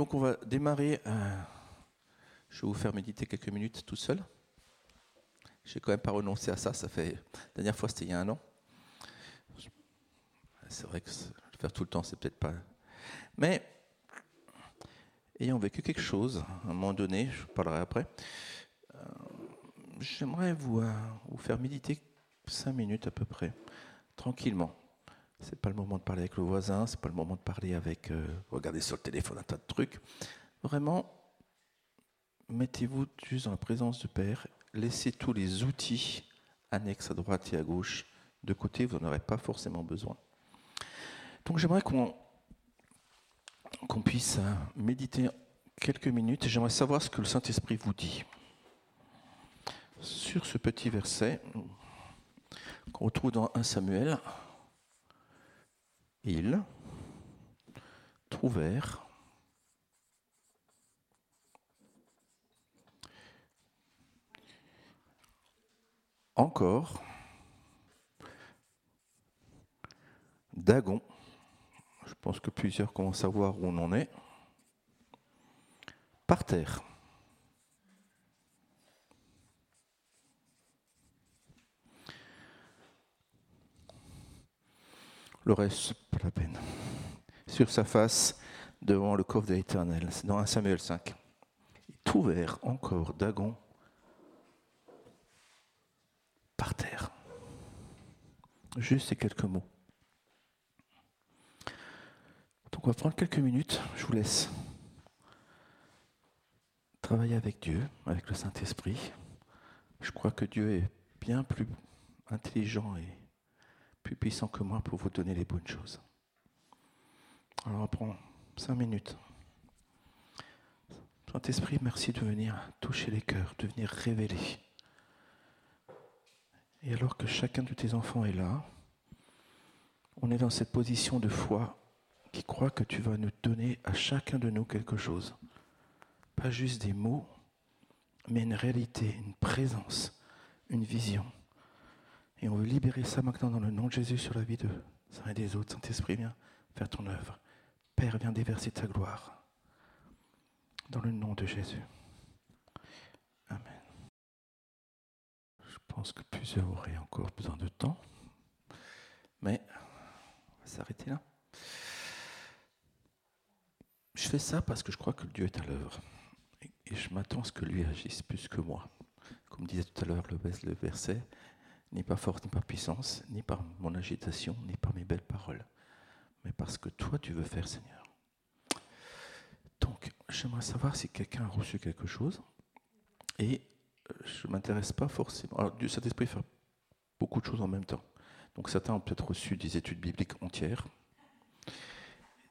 Donc on va démarrer. je vais vous faire méditer quelques minutes tout seul. Je n'ai quand même pas renoncé à ça. Ça fait la dernière fois c'était il y a un an. C'est vrai que le faire tout le temps c'est peut-être pas. Mais ayant vécu quelque chose à un moment donné, je vous parlerai après. euh, J'aimerais euh, vous faire méditer cinq minutes à peu près, tranquillement. C'est pas le moment de parler avec le voisin, c'est pas le moment de parler avec, euh, regarder sur le téléphone un tas de trucs. Vraiment, mettez-vous juste dans la présence du Père, laissez tous les outils annexes à droite et à gauche de côté, vous n'en aurez pas forcément besoin. Donc j'aimerais qu'on qu'on puisse euh, méditer quelques minutes et j'aimerais savoir ce que le Saint-Esprit vous dit. Sur ce petit verset qu'on retrouve dans 1 Samuel, ils trouvèrent encore Dagon. Je pense que plusieurs commencent à voir où on en est. Par terre. Reste, pas la peine. Sur sa face, devant le coffre de l'Éternel. Dans 1 Samuel 5. Ils trouvèrent encore Dagon par terre. Juste ces quelques mots. Donc on va prendre quelques minutes. Je vous laisse travailler avec Dieu, avec le Saint-Esprit. Je crois que Dieu est bien plus intelligent et plus puissant que moi pour vous donner les bonnes choses. Alors on prend cinq minutes. Saint-Esprit, merci de venir toucher les cœurs, de venir révéler. Et alors que chacun de tes enfants est là, on est dans cette position de foi qui croit que tu vas nous donner à chacun de nous quelque chose. Pas juste des mots, mais une réalité, une présence, une vision. Et on veut libérer ça maintenant dans le nom de Jésus sur la vie de uns et des autres. Saint-Esprit, viens faire ton œuvre. Père, viens déverser ta gloire. Dans le nom de Jésus. Amen. Je pense que plusieurs auraient encore besoin de temps. Mais on va s'arrêter là. Je fais ça parce que je crois que Dieu est à l'œuvre. Et- je m'attends à ce que lui agisse plus que moi. Comme disait tout à l'heure le verset, ni par force, ni par puissance, ni par mon agitation, ni par mes belles paroles, mais parce que toi tu veux faire, Seigneur. Donc, j'aimerais savoir si quelqu'un a reçu quelque chose. Et euh, je ne m'intéresse pas forcément. Alors, Dieu Saint-Esprit fait beaucoup de choses en même temps. Donc, certains ont peut-être reçu des études bibliques entières.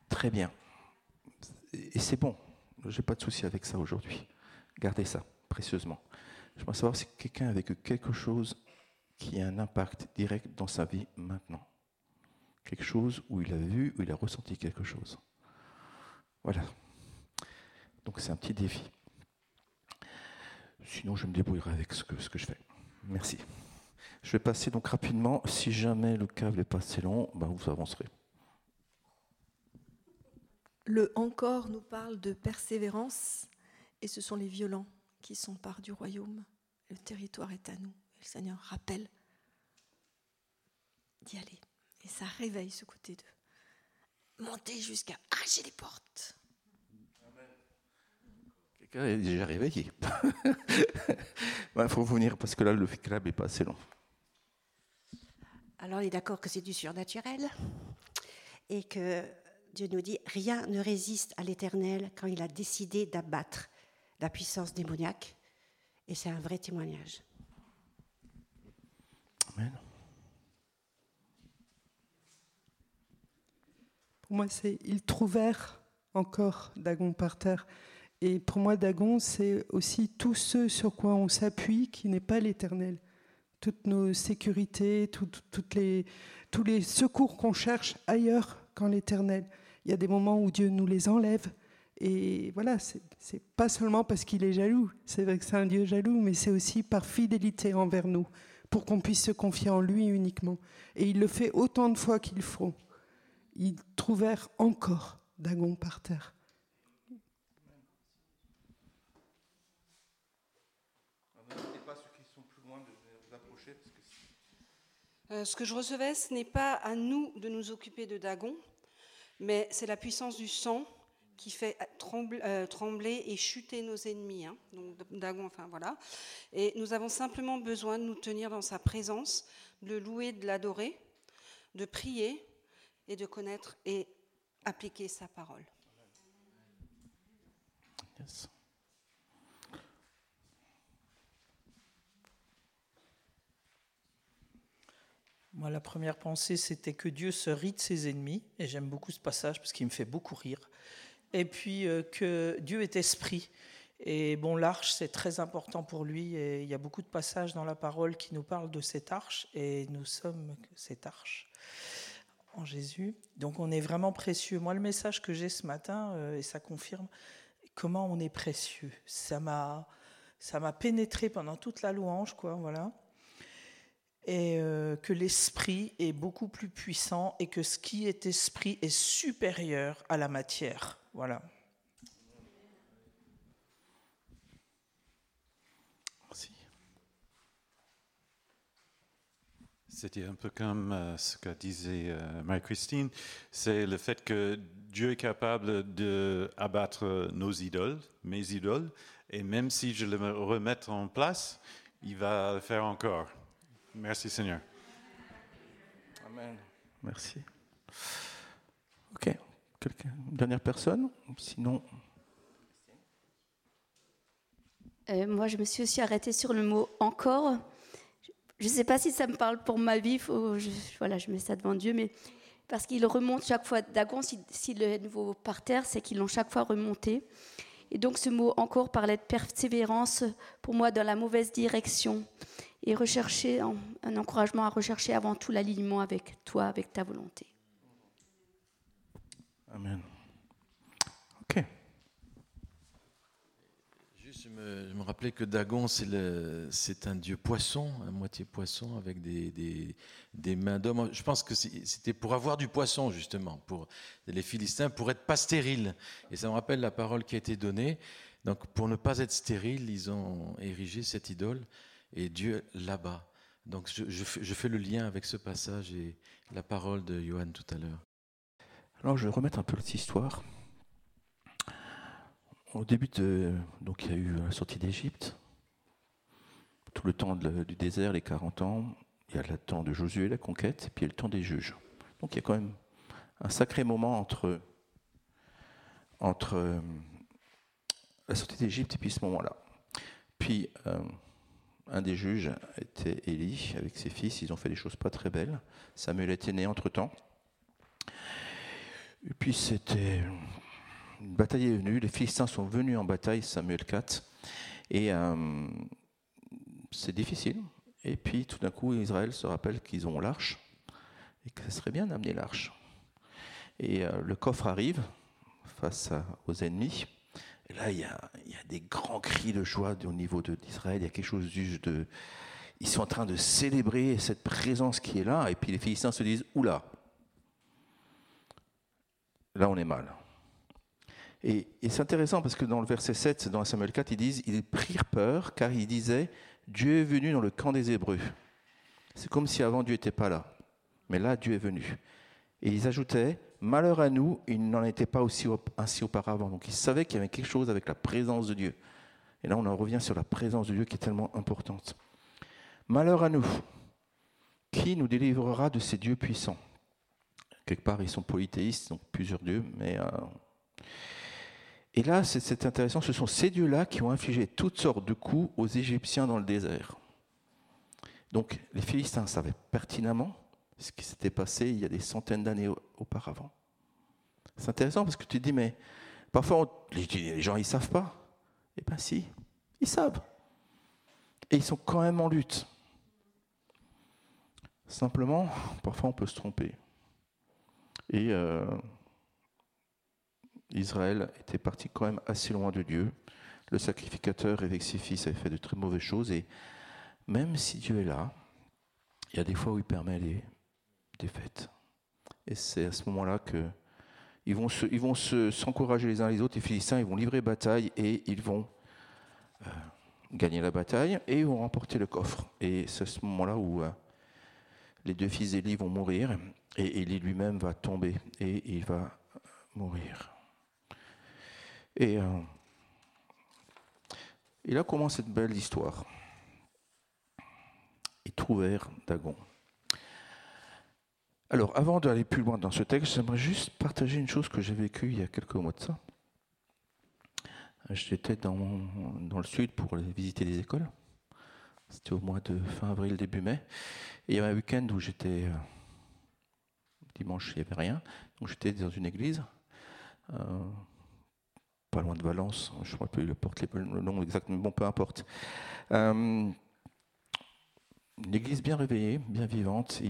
Très bien. Et c'est bon. Je n'ai pas de souci avec ça aujourd'hui. Gardez ça précieusement. Je savoir si quelqu'un a vécu quelque chose qui a un impact direct dans sa vie maintenant. Quelque chose où il a vu, où il a ressenti quelque chose. Voilà. Donc c'est un petit défi. Sinon, je me débrouillerai avec ce que, je fais. Merci. Je vais passer donc rapidement. Si jamais le câble n'est pas assez long, ben vous avancerez. Le encore nous parle de persévérance et ce sont les violents qui s'emparent du royaume. Le territoire est à nous. Et le Seigneur rappelle d'y aller. Et ça réveille ce côté de monter jusqu'à arracher les portes. Quelqu'un est déjà réveillé. Il faut venir parce que là, le câble n'est pas assez long. Alors, on est d'accord que c'est du surnaturel et que Dieu nous dit rien ne résiste à l'Éternel quand il a décidé d'abattre la puissance démoniaque. Et c'est un vrai témoignage. Pour moi, c'est ils trouvèrent encore Dagon par terre. Et pour moi, Dagon, c'est aussi tout ce sur quoi on s'appuie qui n'est pas l'éternel. Toutes nos sécurités, tout- toutes les, tous les secours qu'on cherche ailleurs qu'en l'éternel. Il y a des moments où Dieu nous les enlève. Et voilà, c'est c'est pas seulement parce qu'il est jaloux. C'est vrai que c'est un Dieu jaloux, mais c'est aussi par fidélité envers nous, pour qu'on puisse se confier en lui uniquement. Et il le fait autant de fois qu'il faut. Ils trouvèrent encore Dagon par terre. Ce que je recevais, ce n'est pas à nous de nous occuper de Dagon, mais c'est la puissance du sang qui fait euh, trembler et chuter nos ennemis. Hein. Donc Dagon, enfin voilà. Et nous avons simplement besoin de nous tenir dans sa présence, de le louer, de l'adorer, de prier et de connaître et appliquer sa parole. Moi, la première pensée, c'était que Dieu se rit de ses ennemis, et j'aime beaucoup ce passage parce qu'il me fait beaucoup rire. Et puis euh, que Dieu est esprit. Et bon, l'arche, c'est très important pour lui, et il y a beaucoup de passages dans la parole qui nous parlent de cette arche, et nous sommes cette arche en Jésus. Donc on est vraiment précieux. Moi, le message que j'ai ce matin, euh, et ça confirme comment on est précieux. Ça m'a, ça m'a pénétré pendant toute la louange, quoi, voilà et euh, que l'esprit est beaucoup plus puissant et que ce qui est esprit est supérieur à la matière. Voilà. Merci. C'était un peu comme euh, ce que disait euh, Marie-Christine, c'est le fait que Dieu est capable d'abattre nos idoles, mes idoles, et même si je le remets en place, il va le faire encore. Merci Seigneur. Amen. Merci. Ok. Une dernière personne Sinon. Euh, moi, je me suis aussi arrêtée sur le mot encore. Je ne sais pas si ça me parle pour ma vie. je, voilà, je mets ça devant Dieu, mais parce qu'il remonte chaque fois. Dagon, si, si le nouveau par terre, c'est qu'ils l'ont chaque fois remonté. Et donc, ce mot encore parlait de persévérance pour moi dans la mauvaise direction et rechercher un encouragement à rechercher avant tout l'alignement avec toi, avec ta volonté. Amen. Ok. Juste, je me, je rappelais que Dagon, c'est un dieu poisson, à moitié poisson, avec des, des, des mains d'homme. Je pense que c'était pour avoir du poisson, justement, pour les Philistins, pour être pas stériles. Et ça me rappelle la parole qui a été donnée. Donc, pour ne pas être stérile, ils ont érigé cette idole et Dieu là-bas. Donc je, fais, le lien avec ce passage et la parole de Johan tout à l'heure. Alors je vais remettre un peu cette histoire. Au début, de, donc il y a eu la sortie d'Égypte, tout le temps du désert, les 40 ans, il y a le temps de Josué, la conquête, et puis il y a le temps des juges. Donc il y a quand même un sacré moment entre, la sortie d'Égypte et puis ce moment-là. Puis euh, un des juges était Élie avec ses fils. Ils ont fait des choses pas très belles. Samuel était né entre-temps. Et puis c'était une bataille est venue. Les Philistins sont venus en bataille, Samuel 4. Et euh, c'est difficile. Et puis tout d'un coup, Israël se rappelle qu'ils ont l'arche et que ce serait bien d'amener l'arche. Et euh, le coffre arrive face aux ennemis. Et là, il y, a, des grands cris de joie au niveau d'Israël. Il y a quelque chose de. Ils sont en train de célébrer cette présence qui est là. Et puis les Philistins se disent Oula, là on est mal. Et, c'est intéressant parce que dans le verset 7, dans Samuel 4, ils disent Ils prirent peur car ils disaient Dieu est venu dans le camp des Hébreux. C'est comme si avant Dieu n'était pas là. Mais là, Dieu est venu. Et ils ajoutaient Malheur à nous, il n'en était pas aussi ainsi auparavant. Donc ils savaient qu'il y avait quelque chose avec la présence de Dieu. Et là, on en revient sur la présence de Dieu qui est tellement importante. Malheur à nous. Qui nous délivrera de ces dieux puissants? Quelque part, ils sont polythéistes, donc plusieurs dieux, mais. Euh, et là, c'est intéressant, ce sont ces dieux-là qui ont infligé toutes sortes de coups aux Égyptiens dans le désert. Donc, les Philistins savaient pertinemment ce qui s'était passé il y a des centaines d'années auparavant. C'est intéressant parce que tu te dis, mais parfois les gens ils savent pas. Eh bien si, ils savent. Et ils sont quand même en lutte. Simplement, parfois on peut se tromper. Et euh, Israël était parti quand même assez loin de Dieu. Le sacrificateur avec ses fils avait fait de très mauvaises choses. Et même si Dieu est là, il y a des fois où il permet les, défaite. Et c'est à ce moment-là que ils vont, se, ils vont se, s'encourager les uns les autres. Les Philistins, ils vont livrer bataille et ils vont euh, gagné la bataille et ont remporté le coffre. Et c'est à ce moment-là où euh, les deux fils d'Élie vont mourir et Élie lui-même va tomber et il va mourir. Et, euh, là commence cette belle histoire. Ils trouvèrent Dagon. Alors, avant d'aller plus loin dans ce texte, j'aimerais juste partager une chose que j'ai vécue il y a quelques mois de ça. J'étais dans, dans le sud pour visiter les écoles. C'était au mois de fin avril, début mai. Et il y avait un week-end où j'étais. euh, dimanche, il n'y avait rien. Donc j'étais dans une église, euh, pas loin de Valence. Je ne crois plus le, porte, le nom exact, mais bon, peu importe. Euh, une église bien réveillée, bien vivante,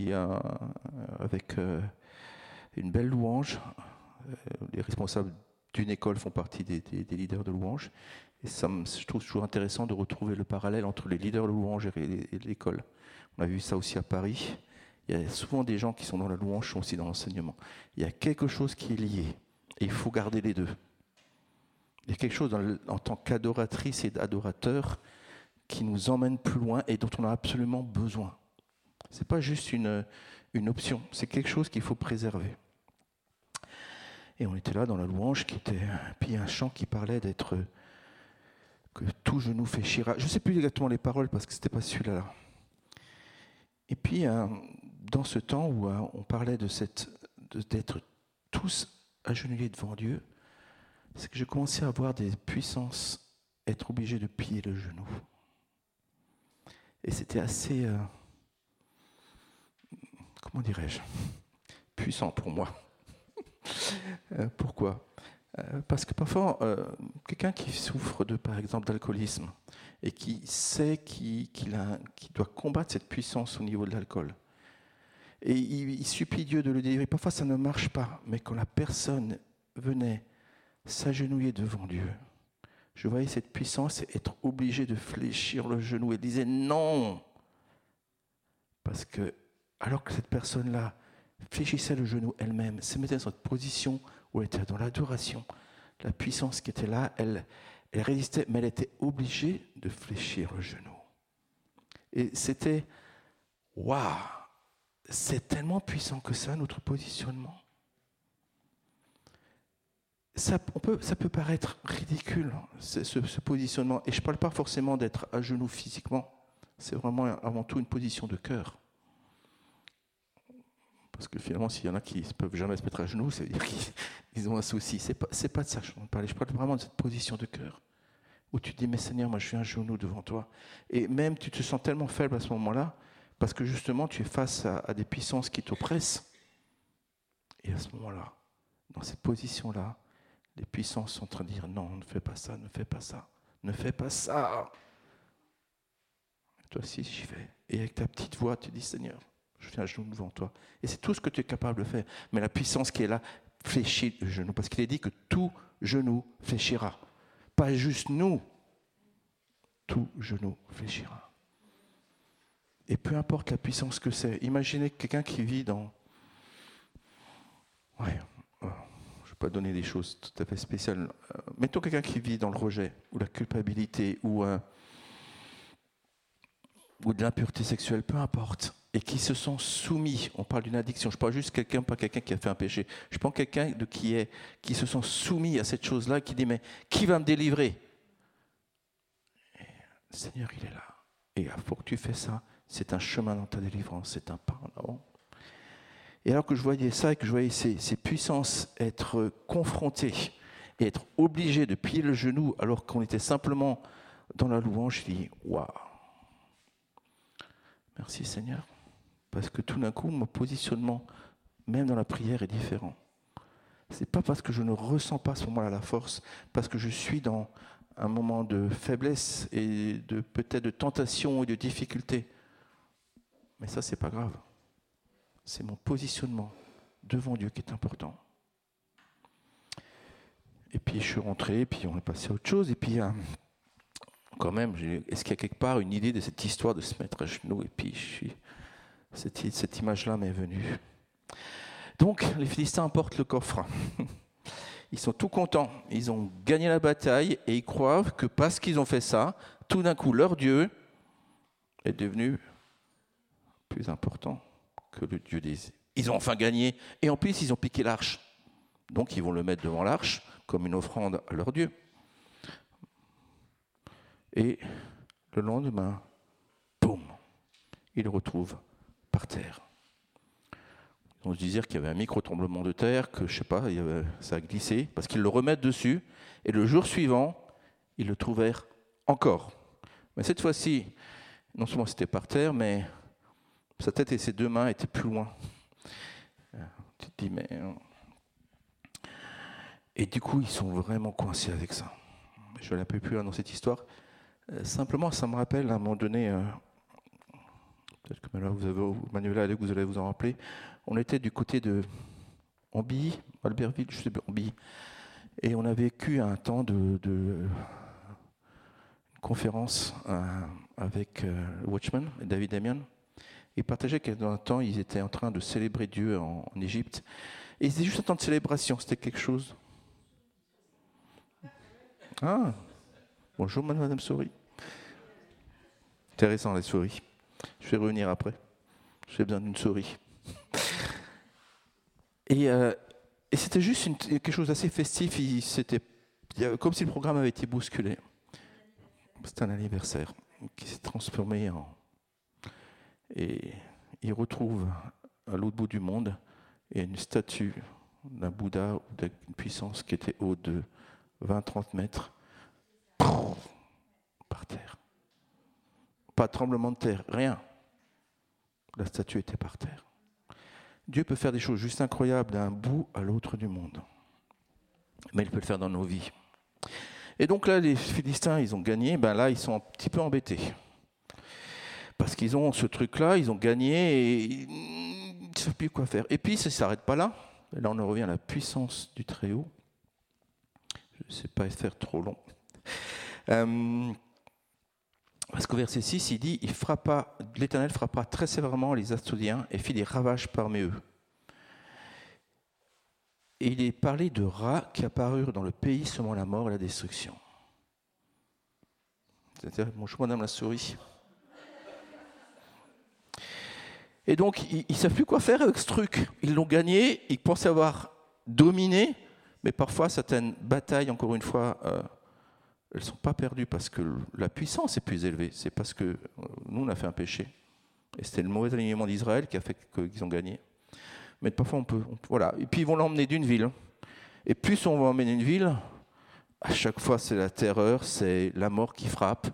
avec une belle louange. Les responsables d'une école font partie des, leaders de louange. Et ça, je trouve toujours intéressant de retrouver le parallèle entre les leaders de louange et l'école. On a vu ça aussi à Paris. Il y a souvent des gens qui sont dans la louange, sont aussi dans l'enseignement. Il y a quelque chose qui est lié. Et il faut garder les deux. Il y a quelque chose en tant qu'adoratrice et d'adorateur qui nous emmène plus loin et dont on a absolument besoin. Ce n'est pas juste une, une option, c'est quelque chose qu'il faut préserver. Et on était là dans la louange, qui était, puis un chant qui parlait d'être que tout genou fléchira. Je ne sais plus exactement les paroles parce que c'était pas celui-là. là. Et puis, euh, dans ce temps où euh, on parlait de d'être tous agenouillés devant Dieu, c'est que j'ai commencé à voir des puissances être obligé de plier le genou. Et c'était assez, euh, comment dirais-je, puissant pour moi. Euh, pourquoi? Euh, Parce que parfois, euh, quelqu'un qui souffre de, par exemple, d'alcoolisme et qui sait qu'il doit combattre cette puissance au niveau de l'alcool, et il, il supplie Dieu de le délivrer. Parfois, ça ne marche pas, mais quand la personne venait s'agenouiller devant Dieu, je voyais cette puissance être obligé de fléchir le genou et disait non. Parce que, alors que cette personne-là fléchissait le genou elle-même, se mettait dans cette position où elle était dans l'adoration, la puissance qui était là, elle, résistait, mais elle était obligée de fléchir le genou. Et c'était, waouh, c'est tellement puissant que ça, notre positionnement ça, peut, ça peut paraître ridicule, ce, ce- ce positionnement. Et je ne parle pas forcément d'être à genoux physiquement. C'est vraiment avant tout une position de cœur. Parce que finalement, s'il y en a qui ne peuvent jamais se mettre à genoux, veut dire qu'ils ils ont un souci. Ce n'est pas, c'est de ça que je parle. Je parle vraiment de cette position de cœur. Où tu dis, mais Seigneur, moi je suis un genou devant toi. Et même tu te sens tellement faible à ce moment-là, parce que justement tu es face à, à des puissances qui t'oppressent. Et à ce moment-là, dans cette position-là, les puissances sont en train de dire non, ne fais pas ça, ne fais pas ça, ne fais pas ça. Toi aussi, j'y vais. Et avec ta petite voix, tu dis Seigneur, je à genoux devant toi. Et c'est tout ce que tu es capable de faire. Mais la puissance qui est là fléchit le genou. Parce qu'il est dit que tout genou fléchira. Pas juste nous. Tout genou fléchira. Et peu importe la puissance que c'est. Imaginez quelqu'un qui vit dans. Ouais, euh, je ne vais pas donner des choses tout à fait spéciales. Euh, mettons quelqu'un qui vit dans le rejet, ou la culpabilité, ou, euh, ou de l'impureté sexuelle, peu importe, et qui se sont soumis. On parle d'une addiction. Je parle juste quelqu'un, pas quelqu'un qui a fait un péché. Je prends quelqu'un de qui est, qui se sont soumis à cette chose-là, qui dit mais qui va me délivrer? Le Seigneur, il est là. Et il faut que tu fais ça. C'est un chemin dans ta délivrance. C'est un pas en avant. Et alors que je voyais ça et que je voyais ces, ces puissances être confrontées et être obligées de plier le genou alors qu'on était simplement dans la louange, je dis waouh. Merci Seigneur. Parce que tout d'un coup, mon positionnement, même dans la prière, est différent. Ce n'est pas parce que je ne ressens pas à ce moment-là la force, parce que je suis dans un moment de faiblesse et de peut-être de tentation et de difficulté. Mais ça, c'est pas grave. C'est mon positionnement devant Dieu qui est important. Et puis je suis rentré, puis on est passé à autre chose, et puis euh, quand même, est-ce qu'il y a quelque part une idée de cette histoire de se mettre à genoux, et puis je suis, cette, image-là m'est venue. Donc les Philistins emportent le coffre. Ils sont tout contents, ils ont gagné la bataille, et ils croient que parce qu'ils ont fait ça, Tout d'un coup, leur Dieu est devenu plus important que le Dieu des... Ils ont enfin gagné, et en plus, ils ont piqué l'arche. Donc, ils vont le mettre devant l'arche comme une offrande à leur Dieu. Et le lendemain, boum, ils retrouvent par terre. On se disait qu'il y avait un micro-tremblement de terre, que je sais pas, ça a glissé, parce qu'ils le remettent dessus, et le jour suivant, ils le trouvèrent encore. Mais cette fois-ci, non seulement c'était par terre, mais sa tête et ses deux mains étaient plus loin. Tu te dis, mais. Euh, et du coup, ils sont vraiment coincés avec ça. Je ne peu plus dans cette histoire. Euh, simplement, ça me rappelle à un moment donné, euh, peut-être que vous avez, Manuela, vous allez vous en rappeler, on était du côté de Ambilly, Albertville, je sais pas, Ambilly, et on a vécu un temps de, conférence avec Watchman et David Damian. Ils partageaient dans un temps, ils étaient en train de célébrer Dieu en, Égypte. Et c'était juste un temps de célébration, c'était quelque chose. Ah, bonjour Madame Souris. Intéressant les souris. Je vais revenir après. J'ai besoin d'une souris. Et, euh, et c'était juste quelque chose d'assez festif. C'était comme si le programme avait été bousculé. C'était un anniversaire qui s'est transformé en, et il retrouve à l'autre bout du monde une statue d'un Bouddha ou d'une puissance qui était haute de 20-30 mètres par terre. Pas tremblement de terre, rien. La statue était par terre. Dieu peut faire des choses juste incroyables d'un bout à l'autre du monde. Mais il peut le faire dans nos vies. Et donc là, les Philistins, ils ont gagné. Ben là, ils sont un petit peu embêtés parce qu'ils ont ce truc-là, ils ont gagné et ils ne savent plus quoi faire. Et puis, ça ne s'arrête pas là. là, on en revient à la puissance du Très-Haut. Je ne sais pas faire trop long. Euh, parce qu'au verset 6, il dit L'Éternel frappa très sévèrement les Astodiens et fit des ravages parmi eux. Et il est parlé de rats qui apparurent dans le pays semant la mort et la destruction. C'est-à-dire, bonjour Madame la souris. Et donc, ils ne savent plus quoi faire avec ce truc. Ils l'ont gagné, ils pensent avoir dominé, mais parfois, certaines batailles, encore une fois, euh, elles ne sont pas perdues parce que la puissance est plus élevée. C'est parce que euh, nous, on a fait un péché. Et c'était le mauvais alignement d'Israël qui a fait qu'ils ont gagné. Mais parfois, on peut. voilà. Et puis, ils vont l'emmener d'une ville. Et plus on va emmener une ville, à chaque fois, c'est la terreur, c'est la mort qui frappe.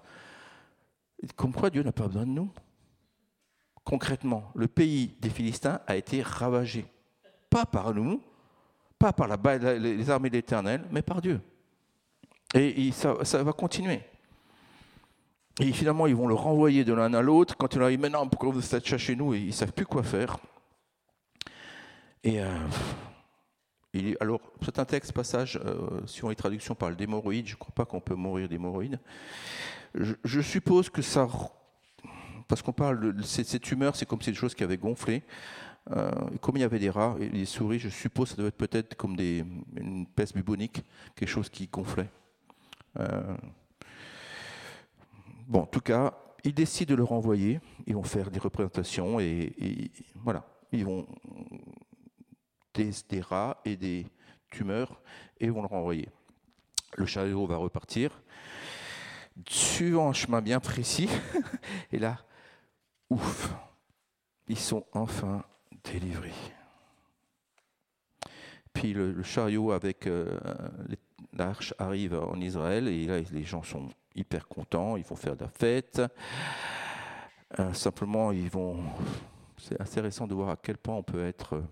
comme quoi Dieu n'a pas besoin de nous concrètement, le pays des Philistins a été ravagé. Pas par nous, pas par les armées de l'Éternel, mais par Dieu. Et, ça, va continuer. Et finalement, ils vont le renvoyer de l'un à l'autre. Quand il leur dit Maintenant, pourquoi vous êtes chez nous Ils ne savent plus quoi faire. Et euh, alors, c'est un texte, passage, euh, si on est traduction par le démoroïde, je ne crois pas qu'on peut mourir d'hémorroïdes. je, suppose que ça parce qu'on parle de cette tumeur, c'est comme si des choses qui avaient gonflé. Euh, comme il y avait des rats et des souris, je suppose que ça doit être peut-être comme des, une peste bubonique, quelque chose qui gonflait. Euh, bon, en tout cas, ils décident de le renvoyer. Ils vont faire des représentations et, voilà, ils vont des, des, rats et des tumeurs et vont le renvoyer. Le chariot va repartir suivant un chemin bien précis. et là, ouf, ils sont enfin délivrés. Puis le, chariot avec euh, l'arche arrive en Israël et là les gens sont hyper contents, ils vont faire de la fête. Euh, simplement, ils vont. C'est intéressant de voir à quel point on peut être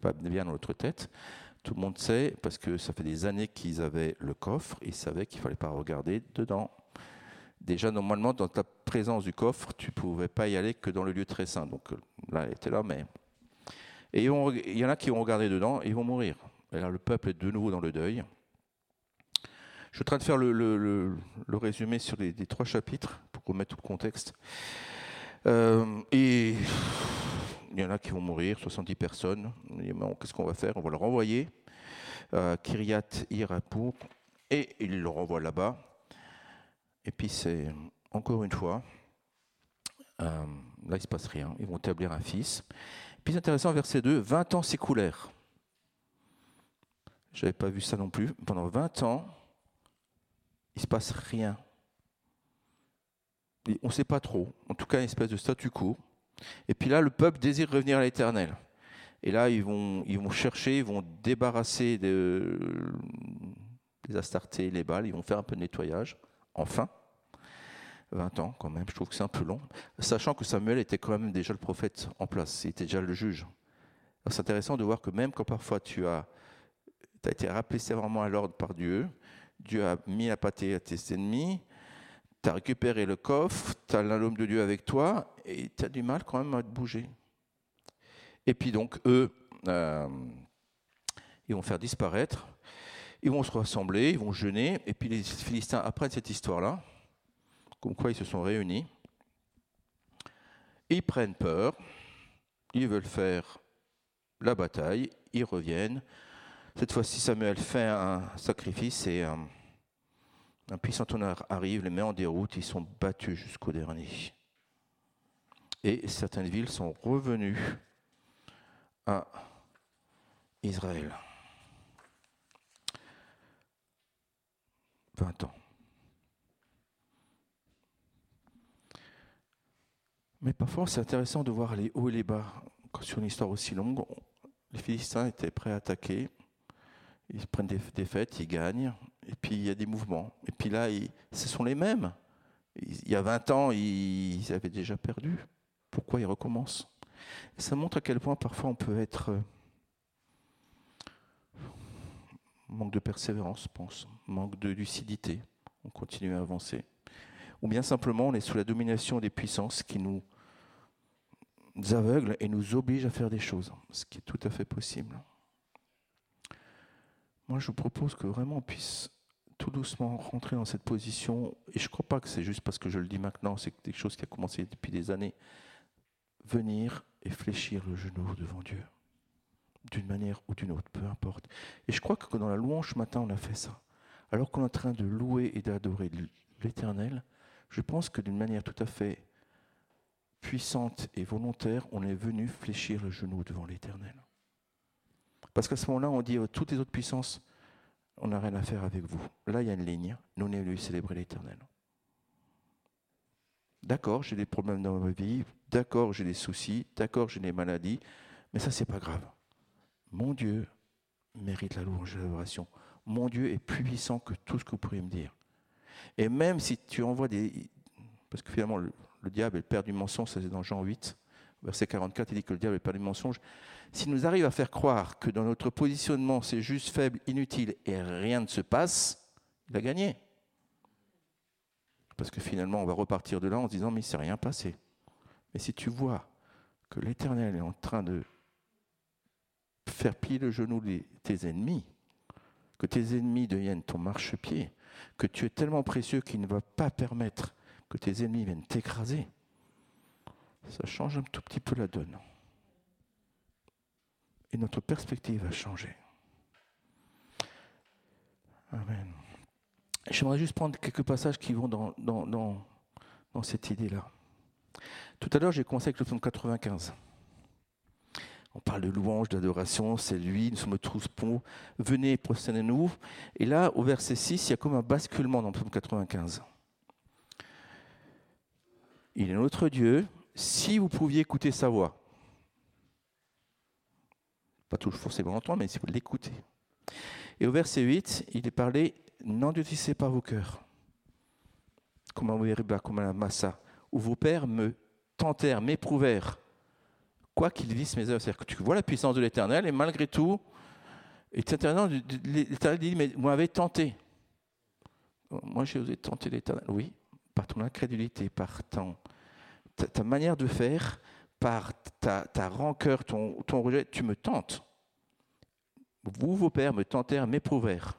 pas bien dans notre tête. Tout le monde sait, parce que ça fait des années qu'ils avaient le coffre, ils savaient qu'il ne fallait pas regarder dedans. Déjà, normalement, dans ta présence du coffre, tu ne pouvais pas y aller que dans le lieu très saint. Donc euh, là, elle était là, mais. Et il y en a qui vont regarder dedans et ils vont mourir. Et le peuple est de nouveau dans le deuil. Je suis en train de faire le, résumé sur les, trois chapitres pour remettre tout le contexte. Euh, et il y en a qui vont mourir, 70 personnes. Qu'est-ce qu'on va faire? On va le renvoyer à Kiryat Irapour et il le renvoie là-bas. Et puis c'est encore une fois, euh, là il ne se passe rien. Ils vont établir un fils. Puis c'est intéressant, verset 2, 20 ans s'écoulèrent. Je n'avais pas vu ça non plus. Pendant 20 ans, il ne se passe rien. On ne sait pas trop. En tout cas, une espèce de statu quo. Et puis là, le peuple désire revenir à l'éternel. Et là, ils vont, chercher, ils vont débarrasser de, des astartés, les balles, ils vont faire un peu de nettoyage. Enfin, 20 ans quand même, je trouve que c'est un peu long. Sachant que Samuel était quand même déjà le prophète en place, il était déjà le juge. C'est intéressant de voir que même quand parfois tu as, as été rappelé sévèrement à l'ordre par Dieu, Dieu a mis la pâté à tes ennemis, tu as récupéré le coffre, tu as l'homme de Dieu avec toi, et tu as du mal quand même à te bouger. Et puis donc, eux, euh, ils vont faire disparaître, ils vont se rassembler, ils vont jeûner, et puis les Philistins apprennent cette histoire-là, comme quoi ils se sont réunis. Ils prennent peur, ils veulent faire la bataille, ils reviennent. Cette fois-ci, Samuel fait un sacrifice et un, un puissant tonnerre arrive, les met en déroute, ils sont battus jusqu'au dernier. Et certaines villes sont revenues à Israël. 20 ans. Mais parfois, c'est intéressant de voir les hauts et les bas. Sur une histoire aussi longue, les Philistins étaient prêts à attaquer. Ils prennent des défaites, ils gagnent. Et puis, il y a des mouvements. Et puis là, ce sont les mêmes. Il y a 20 ans, ils avaient déjà perdu. Pourquoi ils recommencent? Ça montre à quel point parfois on peut être... Euh, manque de persévérance, je pense. Manque de lucidité. On continue à avancer. Ou bien simplement, on est sous la domination des puissances qui nous aveuglent et nous obligent à faire des choses, ce qui est tout à fait possible. Moi, je vous propose que vraiment on puisse tout doucement rentrer dans cette position, et je ne crois pas que c'est juste parce que je le dis maintenant, c'est quelque chose qui a commencé depuis des années, venir et fléchir le genou devant Dieu, d'une manière ou d'une autre, peu importe. Et je crois que dans la louange ce matin, on a fait ça. Alors qu'on est en train de louer et d'adorer l'Éternel, je pense que d'une manière tout à fait puissante et volontaire, on est venu fléchir le genou devant l'Éternel. Parce qu'à ce moment-là, on dit, toutes les autres puissances, on n'a rien à faire avec vous. Là, il y a une ligne. Nous, on est célébrer l'Éternel. D'accord, j'ai des problèmes dans ma vie. D'accord, j'ai des soucis. D'accord, j'ai des maladies. Mais ça, c'est pas grave. Mon Dieu mérite la louange et l'adoration. Mon Dieu est plus puissant que tout ce que vous pourriez me dire. Et même si tu envoies des... Parce que finalement, le, diable est le père du mensonge, c'est dans Jean 8, verset 44, il dit que le diable est le père du mensonge. S'il nous arrive à faire croire que dans notre positionnement, c'est juste faible, inutile et rien ne se passe, il a gagné. Parce que finalement, on va repartir de là en se disant, mais il s'est rien passé. Mais si tu vois que l'Éternel est en train de faire plier le genou de tes ennemis, que tes ennemis deviennent ton marchepied, que tu es tellement précieux qu'il ne va pas permettre que tes ennemis viennent t'écraser, ça change un tout petit peu la donne. Notre perspective va changer. Amen. J'aimerais juste prendre quelques passages qui vont dans, dans, dans, cette idée-là. Tout à l'heure, j'ai commencé avec le psaume 95. On parle de louange, d'adoration, c'est lui, nous sommes tous ponts, venez, prosternez-nous. Et là, au verset 6, il y a comme un basculement dans le psaume 95. Il est notre Dieu, si vous pouviez écouter sa voix. Pas toujours forcément l'entendre, mais si vous l'écoutez. Et au verset 8, il est parlé N'endurcissez pas vos cœurs, comme un comme un massa, où vos pères me tentèrent, m'éprouvèrent, quoi qu'ils vissent mes œuvres. C'est-à-dire que tu vois la puissance de l'Éternel, et malgré tout, l'Éternel dit Mais vous m'avez tenté. Moi, j'ai osé tenter l'Éternel. Oui, par ton incrédulité, par ta, manière de faire, par ta, rancœur, ton, rejet, tu me tentes. Vous, vos pères, me tentèrent, m'éprouvèrent.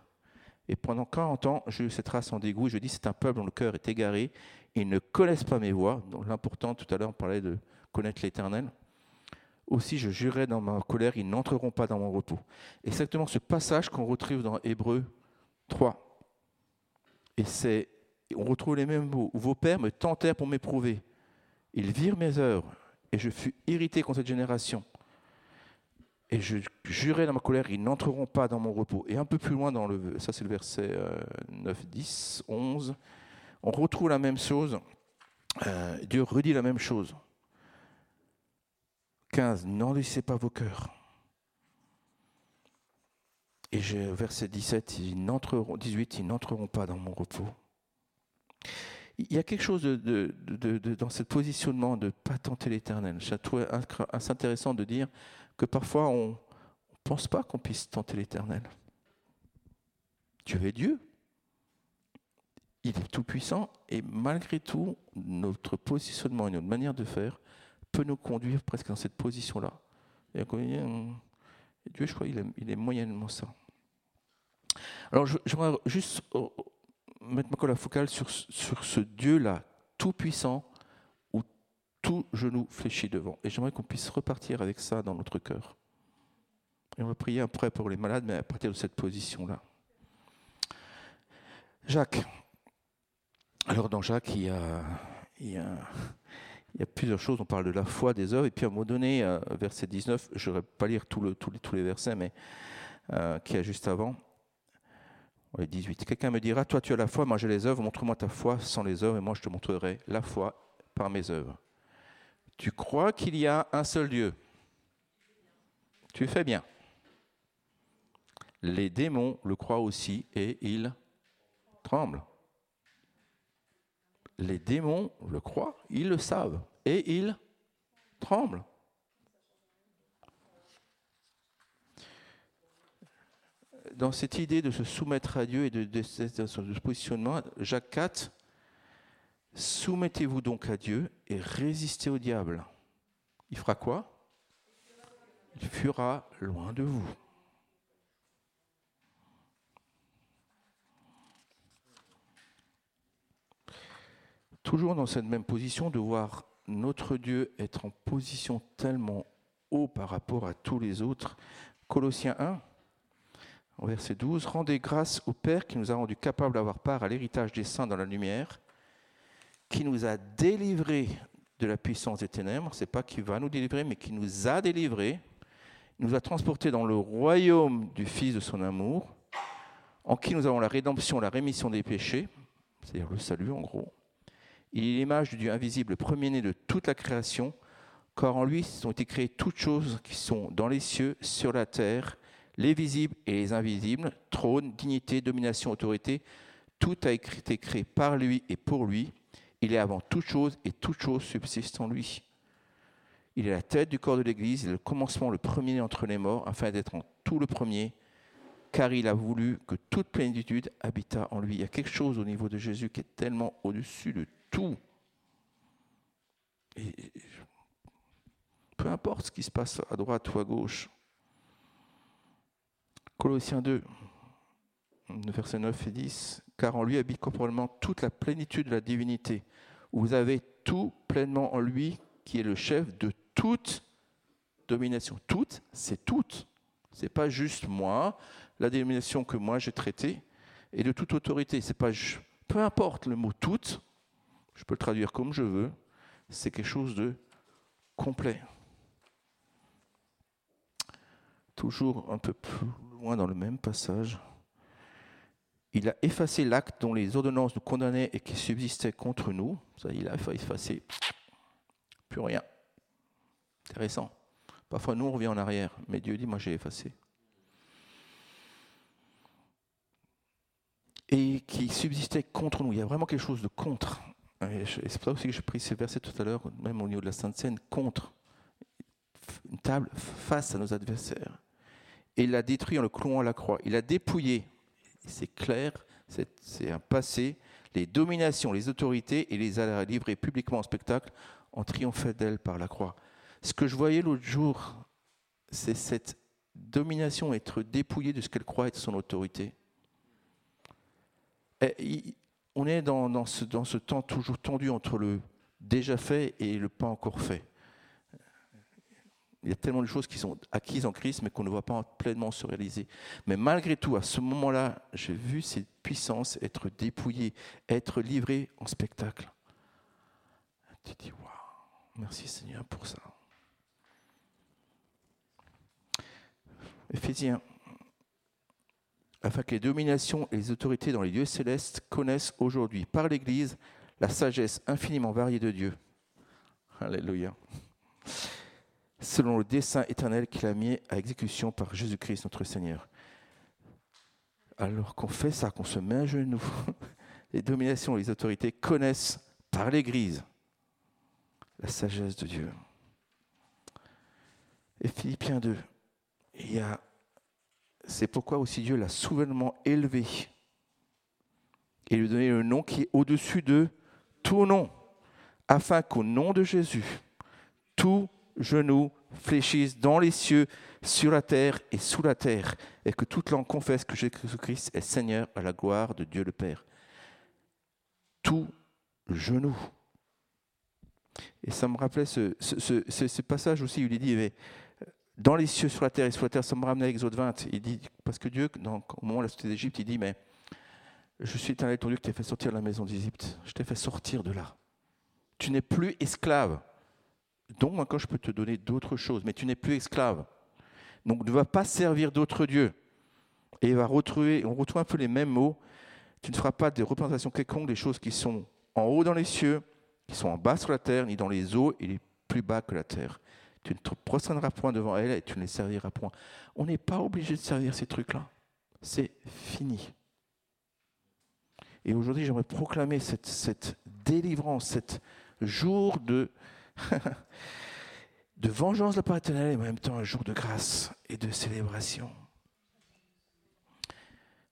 Et pendant 40 ans, j'ai cette race en dégoût. Je dis, c'est un peuple dont le cœur est égaré. Ils ne connaissent pas mes. Donc l'important, tout à l'heure, on parlait de connaître l'Éternel. Aussi, je jurais dans ma colère, ils n'entreront pas dans mon repos. Exactement ce passage qu'on retrouve dans Hébreu 3. Et c'est on retrouve les mêmes mots. Vos pères me tentèrent pour m'éprouver. Ils virent mes œuvres, et je fus irrité contre cette génération. Et je jurai dans ma colère, ils n'entreront pas dans mon repos. Et un peu plus loin, dans le, ça c'est le verset 9, 10, 11, on retrouve la même chose. Euh, Dieu redit la même chose. 15, n'endurcissez pas vos cœurs. Et verset 17, ils n'entreront, 18, ils n'entreront pas dans mon repos. Il y a quelque chose dans ce positionnement de pas tenter l'éternel. Je trouve assez intéressant de dire que parfois on ne pense pas qu'on puisse tenter l'éternel. Dieu est Dieu. Il est tout-puissant et malgré tout, notre positionnement et notre manière de faire peut nous conduire presque dans cette position-là. Dieu, je crois, il est, il est moyennement ça. Alors, j'aimerais juste oh, mettre ma colle à focale sur, sur ce Dieu-là, tout-puissant, où tout genou fléchit devant. Et j'aimerais qu'on puisse repartir avec ça dans notre cœur. Et on va prier après pour les malades, mais à partir de cette position-là. Jacques. Alors, dans Jacques, il y a, il y a, plusieurs choses. On parle de la foi des œuvres. Et puis, à un moment donné, euh, verset 19, je ne vais pas lire tout les, tous les versets, mais euh, qui a juste avant. 18. Quelqu'un me dira, toi tu as la foi, moi j'ai les œuvres, montre-moi ta foi sans les œuvres, et moi je te montrerai la foi par mes œuvres. Tu crois qu'il y a un seul Dieu? Tu fais bien. Les démons le croient aussi et ils tremblent. Les démons le croient, ils le savent et ils tremblent. Dans cette idée de se soumettre à Dieu et de, ce positionnement, Jacques 4, soumettez-vous donc à Dieu et résistez au diable. Il fera quoi? Il fuira loin de vous. Toujours dans cette même position, de voir notre Dieu être en position tellement haut par rapport à tous les autres. Colossiens 1, verset 12, Rendez grâce au Père qui nous a rendus capables d'avoir part à l'héritage des saints dans la lumière, qui nous a délivrés de la puissance des ténèbres. Ce n'est pas qui va nous délivrer, mais qui nous a délivrés, nous a transportés dans le royaume du Fils de son amour, en qui nous avons la rédemption, la rémission des péchés, c'est-à-dire le salut en gros. Il est l'image du Dieu invisible, premier-né de toute la création, car en lui sont été créées toutes choses qui sont dans les cieux, sur la terre, les visibles et les invisibles, trône, dignité, domination, autorité, tout a été créé par lui et pour lui. Il est avant toute chose et toute chose subsiste en lui. Il est la tête du corps de l'Église, il le commencement, le premier entre les morts, afin d'être en tout le premier, car il a voulu que toute plénitude habitât en lui. Il y a quelque chose au niveau de Jésus qui est tellement au-dessus de tout. Peu importe ce qui se passe à droite ou à gauche, Colossiens 2, versets 9 et 10, car en lui habite corporellement toute la plénitude de la divinité. Vous avez tout pleinement en lui, qui est le chef de toute domination. Toute, c'est toute. C'est pas juste moi, la domination que moi j'ai traitée, et de toute autorité. C'est pas, peu importe le mot toute, je peux le traduire comme je veux, c'est quelque chose de complet. Toujours un peu plus loin dans le même passage. Il a effacé l'acte dont les ordonnances nous condamnaient et qui subsistait contre nous. Ça, il a effacé. Plus rien. Intéressant. Parfois, nous, on revient en arrière, mais Dieu dit, moi, j'ai effacé. Et qui subsistait contre nous. Il y a vraiment quelque chose de contre. C'est pour ça aussi que j'ai pris ces versets tout à l'heure, même au niveau de la Sainte Seine, contre. Une table face à nos adversaires et il l'a détruit en le clouant à la croix. Il a dépouillé, c'est clair, c'est un passé, les dominations, les autorités et les a livrées publiquement en spectacle en triomphant d'elle par la croix. Ce que je voyais l'autre jour, c'est cette domination être dépouillée de ce qu'elle croit être son autorité. on est dans, ce, dans ce temps toujours tendu entre le déjà fait et le pas encore fait. Il y a tellement de choses qui sont acquises en Christ, mais qu'on ne voit pas pleinement se réaliser. Mais malgré tout, à ce moment-là, j'ai vu cette puissance être dépouillée, être livrée en spectacle. Tu dis, waouh, merci Seigneur pour ça. Éphésiens, afin que les dominations et les autorités dans les lieux célestes connaissent aujourd'hui par l'Église la sagesse infiniment variée de Dieu. Alléluia. Selon le dessein éternel qu'il a mis à exécution par Jésus-Christ notre Seigneur. Alors qu'on fait ça, qu'on se met à genoux, les dominations les autorités connaissent par l'Église la sagesse de Dieu. Et Philippiens 2, il y a c'est pourquoi aussi Dieu l'a souverainement élevé et lui donné le nom qui est au-dessus de tout nom, afin qu'au nom de Jésus, tout genou fléchisse dans les cieux, sur la terre et sous la terre, et que toute langue confesse que Jésus-Christ est Seigneur à la gloire de Dieu le Père. Tout genou. Et ça me rappelait ce, passage aussi où il dit, mais dans les cieux, sur la terre et sur la terre, ça me ramenait à Exode 20. Il dit, parce que Dieu, au moment de la société d'Égypte, il dit, mais je suis éternel ton Dieu qui t'a fait sortir de la maison d'Égypte. Je t'ai fait sortir de là. Tu n'es plus esclave. Donc encore, je peux te donner d'autres choses, mais tu n'es plus esclave. Donc ne va pas servir d'autres dieux. Et va retrouver, on retrouve un peu les mêmes mots. Tu ne feras pas des représentations quelconques des choses qui sont en haut dans les cieux, qui sont en bas sur la terre, ni dans les eaux et les plus bas que la terre. Tu ne te prosterneras point devant elle et tu ne les serviras point. On n'est pas obligé de servir ces trucs-là. C'est fini. Et aujourd'hui, j'aimerais proclamer cette, cette délivrance, cet jour de, de vengeance de la part éternelle et en même temps un jour de grâce et de célébration.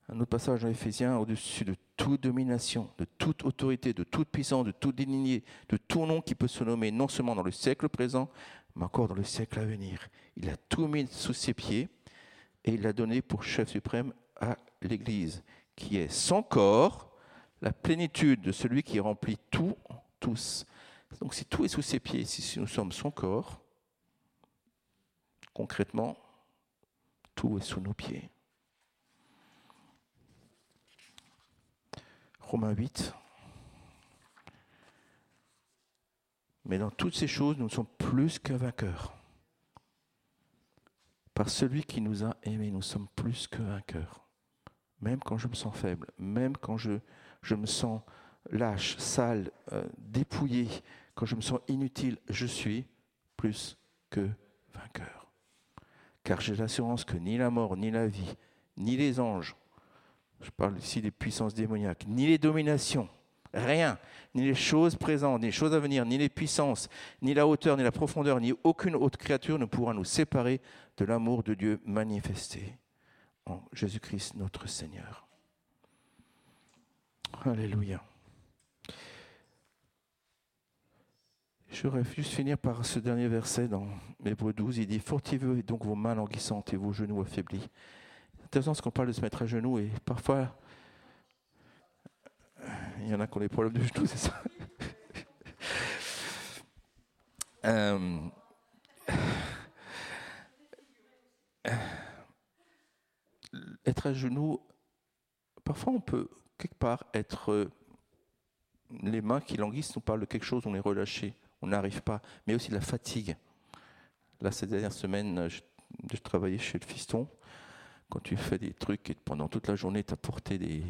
Un autre passage dans Éphésiens, au-dessus de toute domination, de toute autorité, de toute puissance, de toute dignité, de tout nom qui peut se nommer, non seulement dans le siècle présent, mais encore dans le siècle à venir. Il a tout mis sous ses pieds et il l'a donné pour chef suprême à l'Église, qui est son corps, la plénitude de celui qui remplit tout tous. Donc si tout est sous ses pieds, si nous sommes son corps, concrètement, tout est sous nos pieds. Romains 8. Mais dans toutes ces choses, nous sommes plus que vainqueurs. Par celui qui nous a aimés, nous sommes plus que vainqueurs. Même quand je me sens faible, même quand je, je me sens lâche, sale, euh, dépouillé, quand je me sens inutile, je suis plus que vainqueur. Car j'ai l'assurance que ni la mort, ni la vie, ni les anges, je parle ici des puissances démoniaques, ni les dominations, Rien, ni les choses présentes, ni les choses à venir, ni les puissances, ni la hauteur, ni la profondeur, ni aucune autre créature ne pourra nous séparer de l'amour de Dieu manifesté en Jésus-Christ notre Seigneur. Alléluia. Je voudrais juste finir par ce dernier verset dans Hébreu 12. Il dit Fortifiez donc vos mains languissantes et vos genoux affaiblis. C'est intéressant ce qu'on parle de se mettre à genoux et parfois il y en a qui ont des problèmes de genoux, c'est ça euh, Être à genoux, parfois on peut quelque part être euh, les mains qui languissent, nous parlent de quelque chose, on est relâché, on n'arrive pas, mais aussi la fatigue. Là, ces dernières semaines, je, je travaillais chez le fiston quand tu fais des trucs et pendant toute la journée, tu as porté des,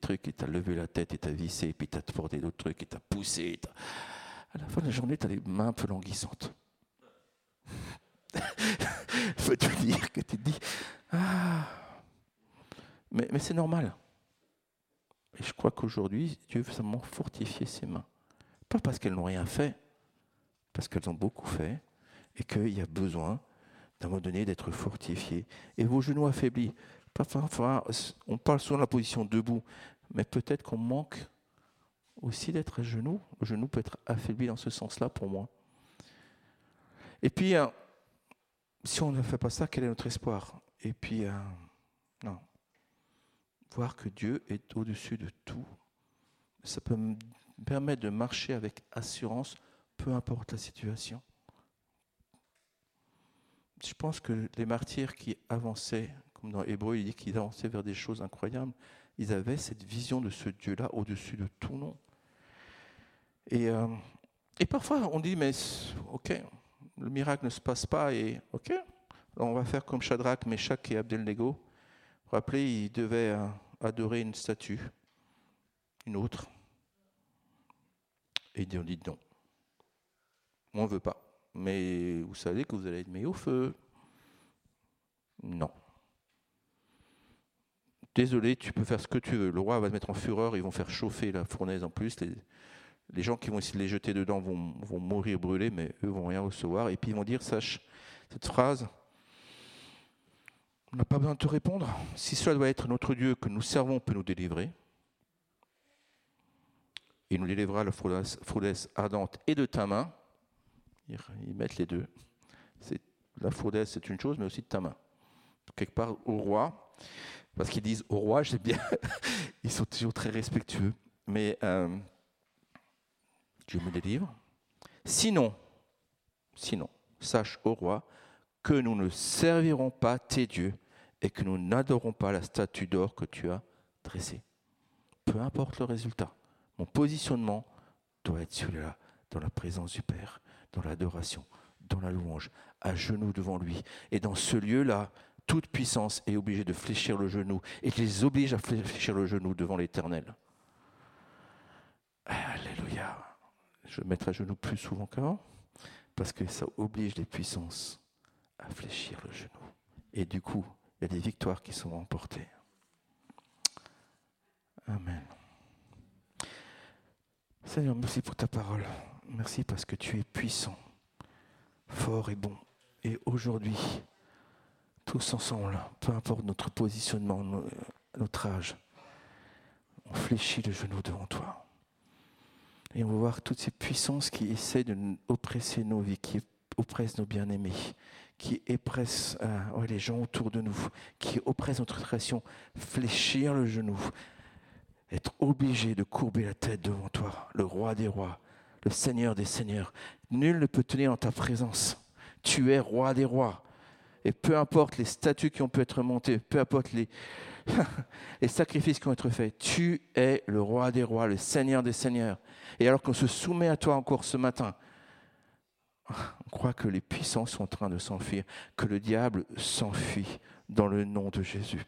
trucs et tu as levé la tête et tu as vissé, et puis tu as porté d'autres trucs et tu as poussé. À la fin de la journée, tu as les mains un peu languissantes. faut te dire que tu te dis Ah Mais, mais c'est normal. Et je crois qu'aujourd'hui, Dieu veut simplement fortifier ses mains. Pas parce qu'elles n'ont rien fait, parce qu'elles ont beaucoup fait et qu'il y a besoin d'un moment donné d'être fortifié. Et vos genoux affaiblis. On parle souvent de la position debout, mais peut-être qu'on manque aussi d'être à genoux. Le genou peut être affaibli dans ce sens-là pour moi. Et puis, euh, si on ne fait pas ça, quel est notre espoir? Et puis, euh, non. Voir que Dieu est au-dessus de tout, ça peut me permettre de marcher avec assurance, peu importe la situation. je pense que les martyrs qui avançaient, comme dans Hébreu, il dit qu'ils avançaient vers des choses incroyables, ils avaient cette vision de ce Dieu-là au-dessus de tout nom. Et, euh, parfois, on dit, mais ok, le miracle ne se passe pas, et ok, on va faire comme Shadrach, Meshach et Abdelnego. Vous vous rappelez, ils devaient euh, adorer une statue, une autre. Et ont dit non. On ne veut pas. Mais vous savez que vous allez être mis au feu. Non. Désolé, tu peux faire ce que tu veux. Le roi va se mettre en fureur, ils vont faire chauffer la fournaise en plus. Les, gens qui vont essayer de les jeter dedans vont, mourir brûlés, mais eux vont rien recevoir. Et puis ils vont dire, sache, cette phrase, on n'a pas besoin de te répondre. Si cela doit être notre Dieu que nous servons peut nous délivrer, il nous délivrera la fournaise ardente et de ta main. Ils mettent les deux. La fournaise, c'est une chose, mais aussi de ta main. Quelque part, au roi, parce qu'ils disent au roi, j'aime bien, ils sont toujours très respectueux. Mais euh, Dieu me délivre. Sinon, sinon, sache au roi que nous ne servirons pas tes dieux et que nous n'adorons pas la statue d'or que tu as dressée. Peu importe le résultat, mon positionnement doit être celui-là, dans la présence du Père, dans l'adoration, dans la louange, à genoux devant lui. Et dans ce lieu-là, toute puissance est obligée de fléchir le genou et les oblige à fléchir le genou devant l'Éternel. Alléluia. Je à genoux plus souvent qu'avant parce que ça oblige les puissances à fléchir le genou. Et du coup, il y a des victoires qui sont remportées. Amen. Seigneur, merci pour ta parole. Merci parce que tu es puissant, fort et bon. Et aujourd'hui, tous ensemble, peu importe notre positionnement, notre âge, on fléchit le genou devant toi. Et on va voir toutes ces puissances qui essaient de oppresser nos vies, qui oppressent nos bien-aimés, qui oppressent euh, les gens autour de nous, qui oppressent notre relation, fléchir le genou, être obligé de courber la tête devant toi, le roi des rois, le seigneur des seigneurs. Nul ne peut tenir en ta présence. Tu es roi des rois. Et peu importe les statues qui ont pu être montées, peu importe les, sacrifices qui ont été faits, tu es le roi des rois, le seigneur des seigneurs. Et alors qu'on se soumet à toi encore ce matin, on croit que les puissants sont en train de s'enfuir, que le diable s'enfuit dans le nom de Jésus.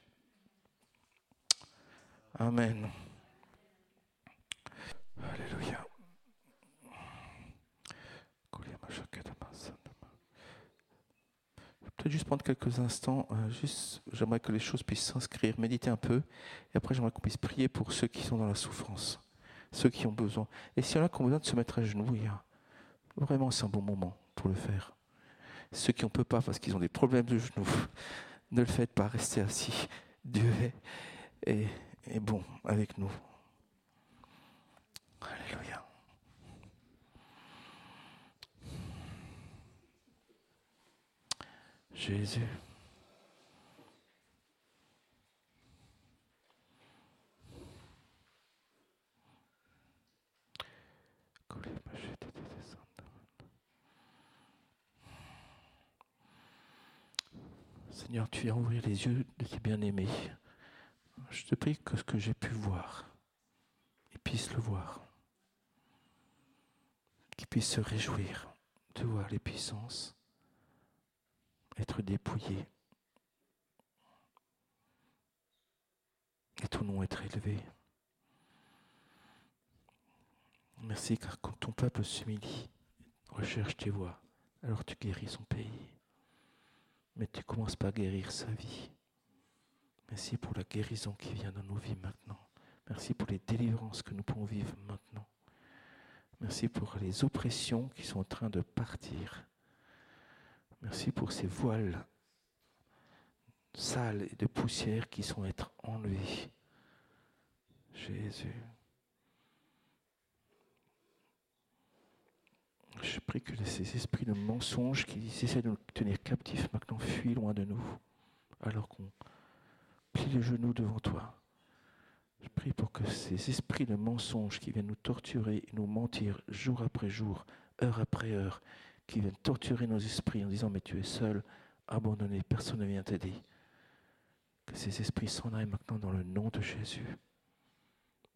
Amen. Alléluia. Peut-être juste prendre quelques instants. Euh, juste, j'aimerais que les choses puissent s'inscrire, méditer un peu. Et après, j'aimerais qu'on puisse prier pour ceux qui sont dans la souffrance, ceux qui ont besoin. Et s'il y en a qui ont besoin de se mettre à genoux, vraiment, c'est un bon moment pour le faire. Ceux qui ne peuvent pas parce qu'ils ont des problèmes de genoux, ne le faites pas, restez assis. Dieu est, est bon avec nous. Alléluia. Jésus. Seigneur, tu viens ouvrir les yeux de tes bien-aimés. Je te prie que ce que j'ai pu voir, ils puissent le voir. Qu'ils puissent se réjouir de voir les puissances être dépouillé et ton nom être élevé. Merci car quand ton peuple s'humilie, recherche tes voies, alors tu guéris son pays. Mais tu commences pas à guérir sa vie. Merci pour la guérison qui vient dans nos vies maintenant. Merci pour les délivrances que nous pouvons vivre maintenant. Merci pour les oppressions qui sont en train de partir. Merci pour ces voiles sales et de poussière qui sont être enlevés. Jésus. Je prie que ces esprits de mensonge qui essaient de nous tenir captifs maintenant fuient loin de nous, alors qu'on plie les genoux devant toi. Je prie pour que ces esprits de mensonge qui viennent nous torturer et nous mentir jour après jour, heure après heure, qui viennent torturer nos esprits en disant mais tu es seul, abandonné, personne ne vient t'aider. Que ces esprits s'en aillent maintenant dans le nom de Jésus.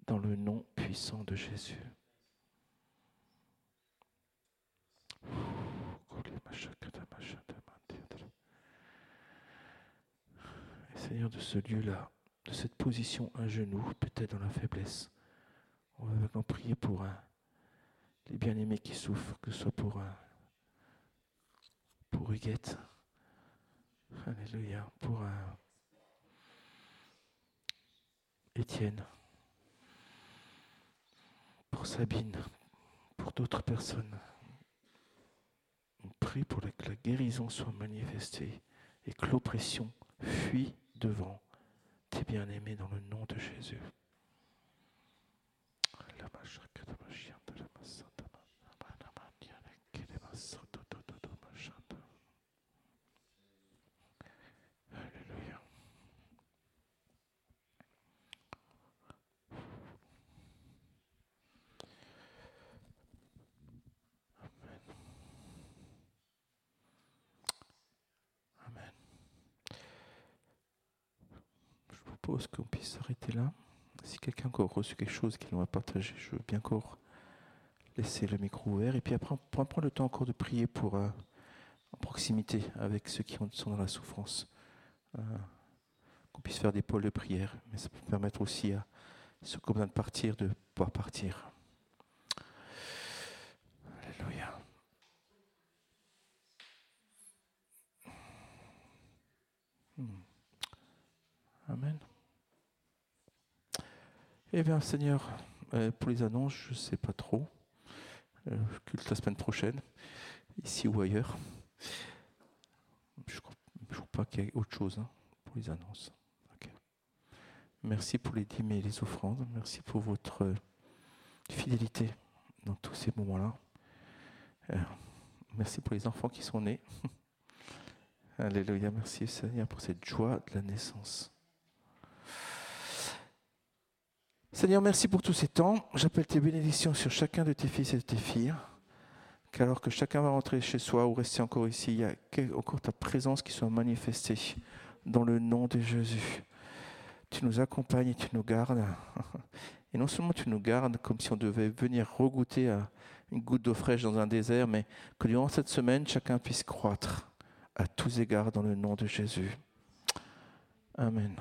Dans le nom puissant de Jésus. Seigneur, de ce lieu-là, de cette position, un genou, peut-être dans la faiblesse, on va maintenant prier pour un, les bien-aimés qui souffrent, que ce soit pour un, pour Huguette, Alléluia, pour un Étienne, pour Sabine, pour d'autres personnes. On prie pour que la guérison soit manifestée et que l'oppression fuit devant tes bien-aimés dans le nom de Jésus. Alléluia. Amen. Amen. Je propose qu'on puisse s'arrêter là. Si quelqu'un a reçu quelque chose qu'il nous a partagé, je veux bien encore laisser le micro ouvert. Et puis après, on prendre le temps encore de prier pour, euh, en proximité avec ceux qui sont dans la souffrance. Euh, qu'on puisse faire des pôles de prière. Mais ça peut permettre aussi à ceux qui ont besoin de partir de pouvoir partir. Alléluia. Hmm. Amen. Eh bien, Seigneur, euh, pour les annonces, je ne sais pas trop. Euh, culte la semaine prochaine, ici ou ailleurs. Je ne crois pas qu'il y ait autre chose hein, pour les annonces. Merci pour les dîmes et les offrandes. Merci pour votre euh, fidélité dans tous ces moments-là. Merci pour les enfants qui sont nés. Alléluia. Merci Seigneur pour cette joie de la naissance. Seigneur, merci pour tous ces temps. J'appelle tes bénédictions sur chacun de tes fils et de tes filles. Qu'alors que chacun va rentrer chez soi ou rester encore ici, il y a encore ta présence qui soit manifestée dans le nom de Jésus. Tu nous accompagnes et tu nous gardes. Et non seulement tu nous gardes comme si on devait venir regoûter une goutte d'eau fraîche dans un désert, mais que durant cette semaine, chacun puisse croître à tous égards dans le nom de Jésus. Amen.